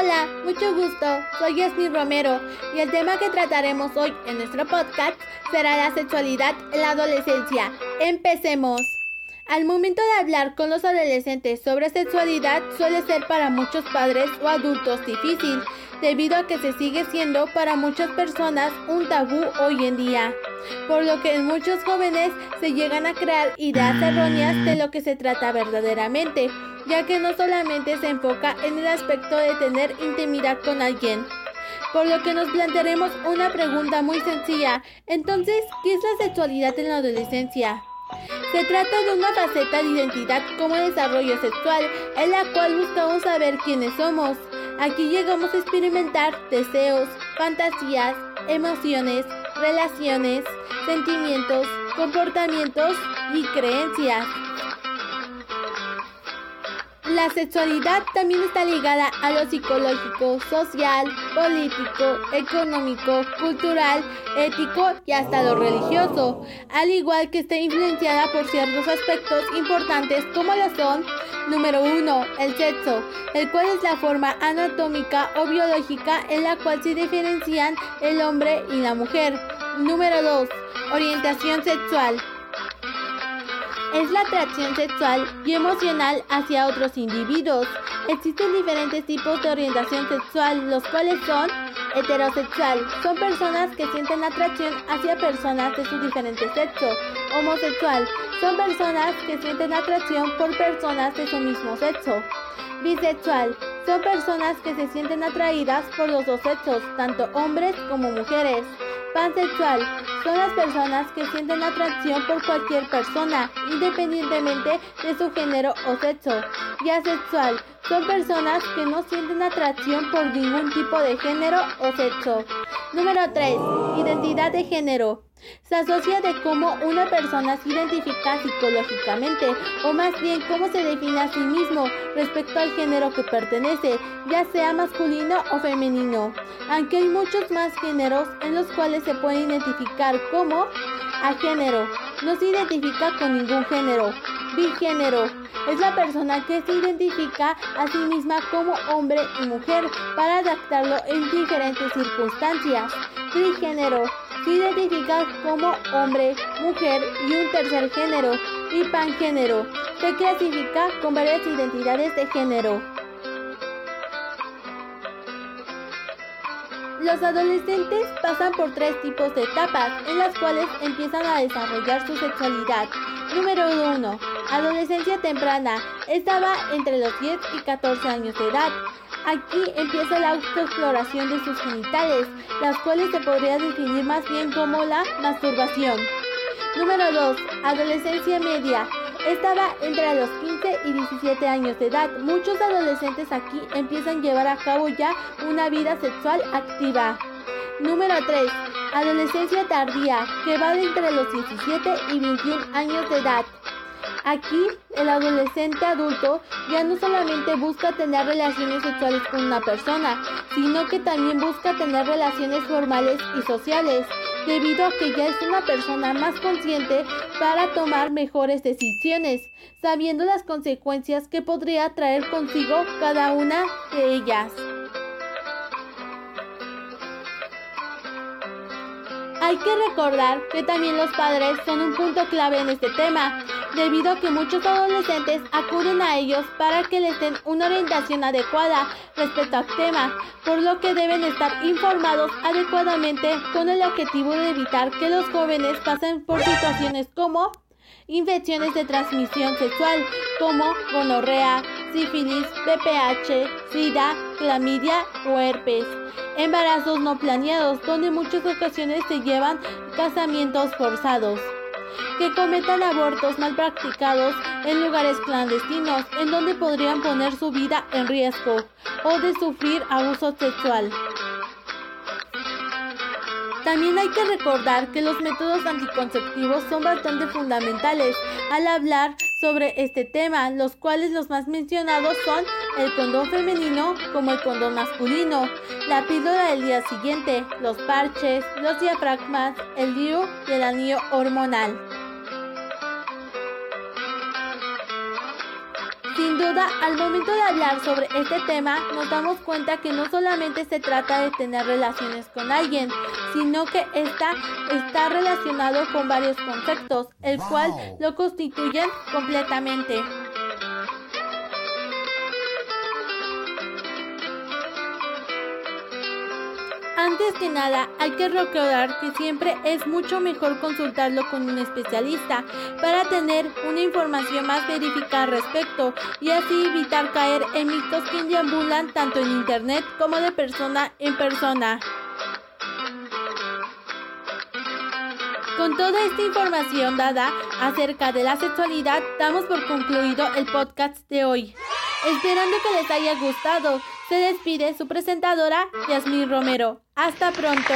Hola, mucho gusto. Soy Yasmin Romero y el tema que trataremos hoy en nuestro podcast será la sexualidad en la adolescencia. Empecemos. Al momento de hablar con los adolescentes sobre sexualidad suele ser para muchos padres o adultos difícil, debido a que se sigue siendo para muchas personas un tabú hoy en día, por lo que en muchos jóvenes se llegan a crear ideas erróneas de lo que se trata verdaderamente, ya que no solamente se enfoca en el aspecto de tener intimidad con alguien, por lo que nos plantearemos una pregunta muy sencilla. Entonces, ¿qué es la sexualidad en la adolescencia? Se trata de una faceta de identidad como desarrollo sexual, en la cual buscamos saber quiénes somos. Aquí llegamos a experimentar deseos, fantasías, emociones, relaciones, sentimientos, comportamientos y creencias. La sexualidad también está ligada a lo psicológico, social, político, económico, cultural, ético y hasta lo religioso, al igual que está influenciada por ciertos aspectos importantes como lo son Número 1. El sexo, el cual es la forma anatómica o biológica en la cual se diferencian el hombre y la mujer. Número 2. Orientación sexual, es la atracción sexual y emocional hacia otros individuos. Existen diferentes tipos de orientación sexual, los cuales son heterosexual, son personas que sienten atracción hacia personas de su diferente sexo. Homosexual, son personas que sienten atracción por personas de su mismo sexo. Bisexual, son personas que se sienten atraídas por los dos sexos, tanto hombres como mujeres. Pansexual son las personas que sienten atracción por cualquier persona, independientemente de su género o sexo. Y asexual son personas que no sienten atracción por ningún tipo de género o sexo. Número 3. Identidad de género. Se asocia de cómo una persona se identifica psicológicamente, o más bien cómo se define a sí mismo respecto al género que pertenece, ya sea masculino o femenino. Aunque hay muchos más géneros en los cuales se puede identificar como a género, no se identifica con ningún género. Bigénero es la persona que se identifica a sí misma como hombre y mujer para adaptarlo en diferentes circunstancias. Trigénero se identifica como hombre, mujer y un tercer género. Y pangénero se clasifica con varias identidades de género. Los adolescentes pasan por tres tipos de etapas en las cuales empiezan a desarrollar su sexualidad. Número 1. Adolescencia temprana. Esta va entre los 10 y 14 años de edad. Aquí empieza la autoexploración de sus genitales, las cuales se podría definir más bien como la masturbación. Número 2. Adolescencia media. Esta va entre los 15 y 17 años de edad. Muchos adolescentes aquí empiezan a llevar a cabo ya una vida sexual activa. Número 3. Adolescencia tardía, que va entre los 17 y 21 años de edad. Aquí, el adolescente adulto ya no solamente busca tener relaciones sexuales con una persona, sino que también busca tener relaciones formales y sociales, debido a que ya es una persona más consciente para tomar mejores decisiones, sabiendo las consecuencias que podría traer consigo cada una de ellas. Hay que recordar que también los padres son un punto clave en este tema, debido a que muchos adolescentes acuden a ellos para que les den una orientación adecuada respecto al tema, por lo que deben estar informados adecuadamente con el objetivo de evitar que los jóvenes pasen por situaciones como infecciones de transmisión sexual como gonorrea, sífilis, PPH, SIDA, clamidia o herpes. Embarazos no planeados, donde en muchas ocasiones se llevan casamientos forzados que cometan abortos mal practicados en lugares clandestinos en donde podrían poner su vida en riesgo o de sufrir abuso sexual. También hay que recordar que los métodos anticonceptivos son bastante fundamentales al hablar sobre este tema, los cuales los más mencionados son el condón femenino como el condón masculino, la píldora del día siguiente, los parches, los diafragmas, el DIU y el anillo hormonal. duda, al momento de hablar sobre este tema, nos damos cuenta que no solamente se trata de tener relaciones con alguien, sino que está, está relacionado con varios conceptos, el cual lo constituyen completamente. Antes que nada, hay que recordar que siempre es mucho mejor consultarlo con un especialista para tener una información más verificada al respecto y así evitar caer en mitos que deambulan tanto en internet como de persona en persona. Con toda esta información dada acerca de la sexualidad, damos por concluido el podcast de hoy. Esperando que les haya gustado, se despide su presentadora Yasmín Romero. Hasta pronto.